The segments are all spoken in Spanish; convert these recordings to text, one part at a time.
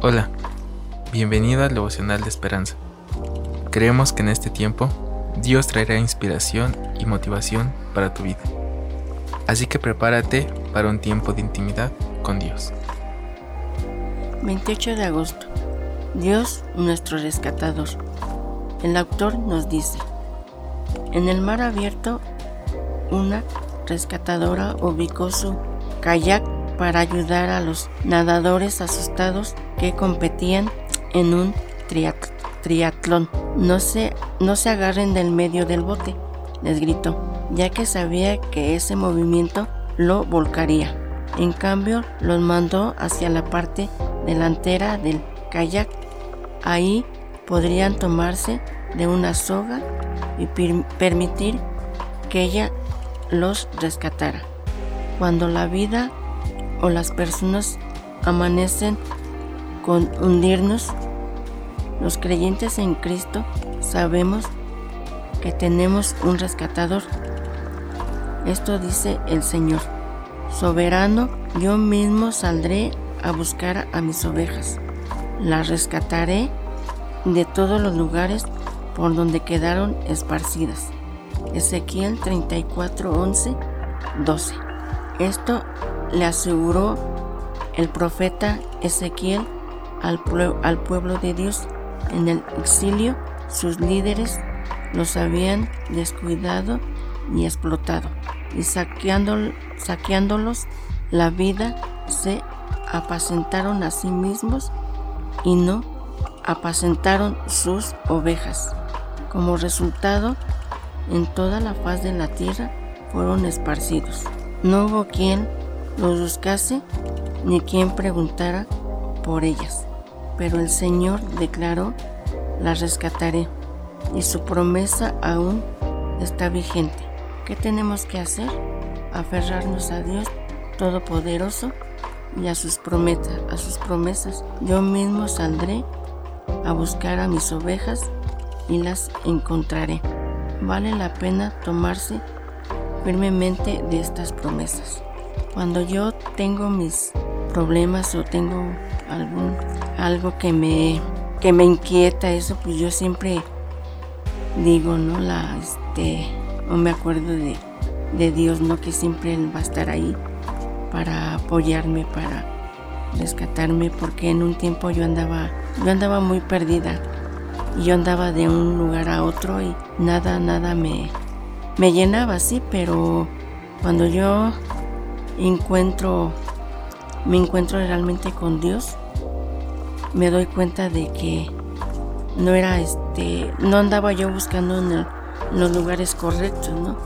Hola, bienvenido al devocional de esperanza. Creemos que en este tiempo Dios traerá inspiración y motivación para tu vida. Así que prepárate para un tiempo de intimidad con Dios. 28 de agosto. Dios nuestro rescatador. El autor nos dice, en el mar abierto, una rescatadora ubicó su kayak para ayudar a los nadadores asustados que competían en un triatlón. No se, no se agarren del medio del bote, les gritó, ya que sabía que ese movimiento lo volcaría. En cambio, los mandó hacia la parte delantera del kayak. Ahí podrían tomarse de una soga y permitir que ella los rescatara. Cuando la vida o las personas amanecen con hundirnos, los creyentes en Cristo sabemos que tenemos un rescatador. Esto dice el Señor. Soberano, yo mismo saldré a buscar a mis ovejas. Las rescataré de todos los lugares por donde quedaron esparcidas. Ezequiel 34, 11, 12. Esto le aseguró el profeta Ezequiel al, pueblo de Dios en el exilio. Sus líderes los habían descuidado y explotado, y saqueándolos la vida se apacentaron a sí mismos y no apacentaron sus ovejas. Como resultado, en toda la faz de la tierra fueron esparcidos. No hubo quien los buscase ni quien preguntara por ellas. Pero el Señor declaró, las rescataré y su promesa aún está vigente. ¿Qué tenemos que hacer? Aferrarnos a Dios Todopoderoso y a sus promesas, a sus promesas. Yo mismo saldré a buscar a mis ovejas y las encontraré. Vale la pena tomarse firmemente de estas promesas. Cuando yo tengo mis problemas o tengo algún algo que me que me inquieta eso, pues yo siempre digo, ¿no? La este no me acuerdo de, de Dios, ¿no? Que siempre él va a estar ahí para apoyarme, para rescatarme, porque en un tiempo yo andaba, yo andaba muy perdida. Y yo andaba de un lugar a otro y nada, nada me, me llenaba, sí, pero cuando yo encuentro, me encuentro realmente con Dios, me doy cuenta de que no era este, no andaba yo buscando en, los lugares correctos, ¿no?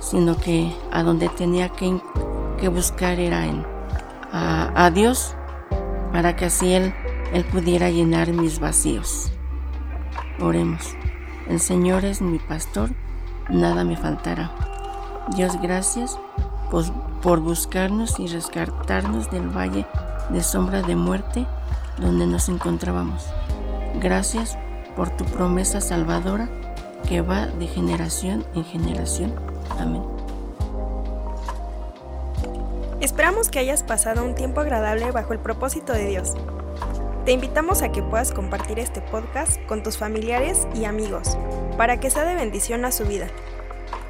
Sino que a donde tenía que, que buscar era en a, Dios para que así él, él pudiera llenar mis vacíos. Oremos. El Señor es mi pastor, nada me faltará. Dios, gracias por buscarnos y rescatarnos del valle de sombra de muerte donde nos encontrábamos. Gracias por tu promesa salvadora que va de generación en generación. Amén. Esperamos que hayas pasado un tiempo agradable bajo el propósito de Dios. Te invitamos a que puedas compartir este podcast con tus familiares y amigos para que sea de bendición a su vida.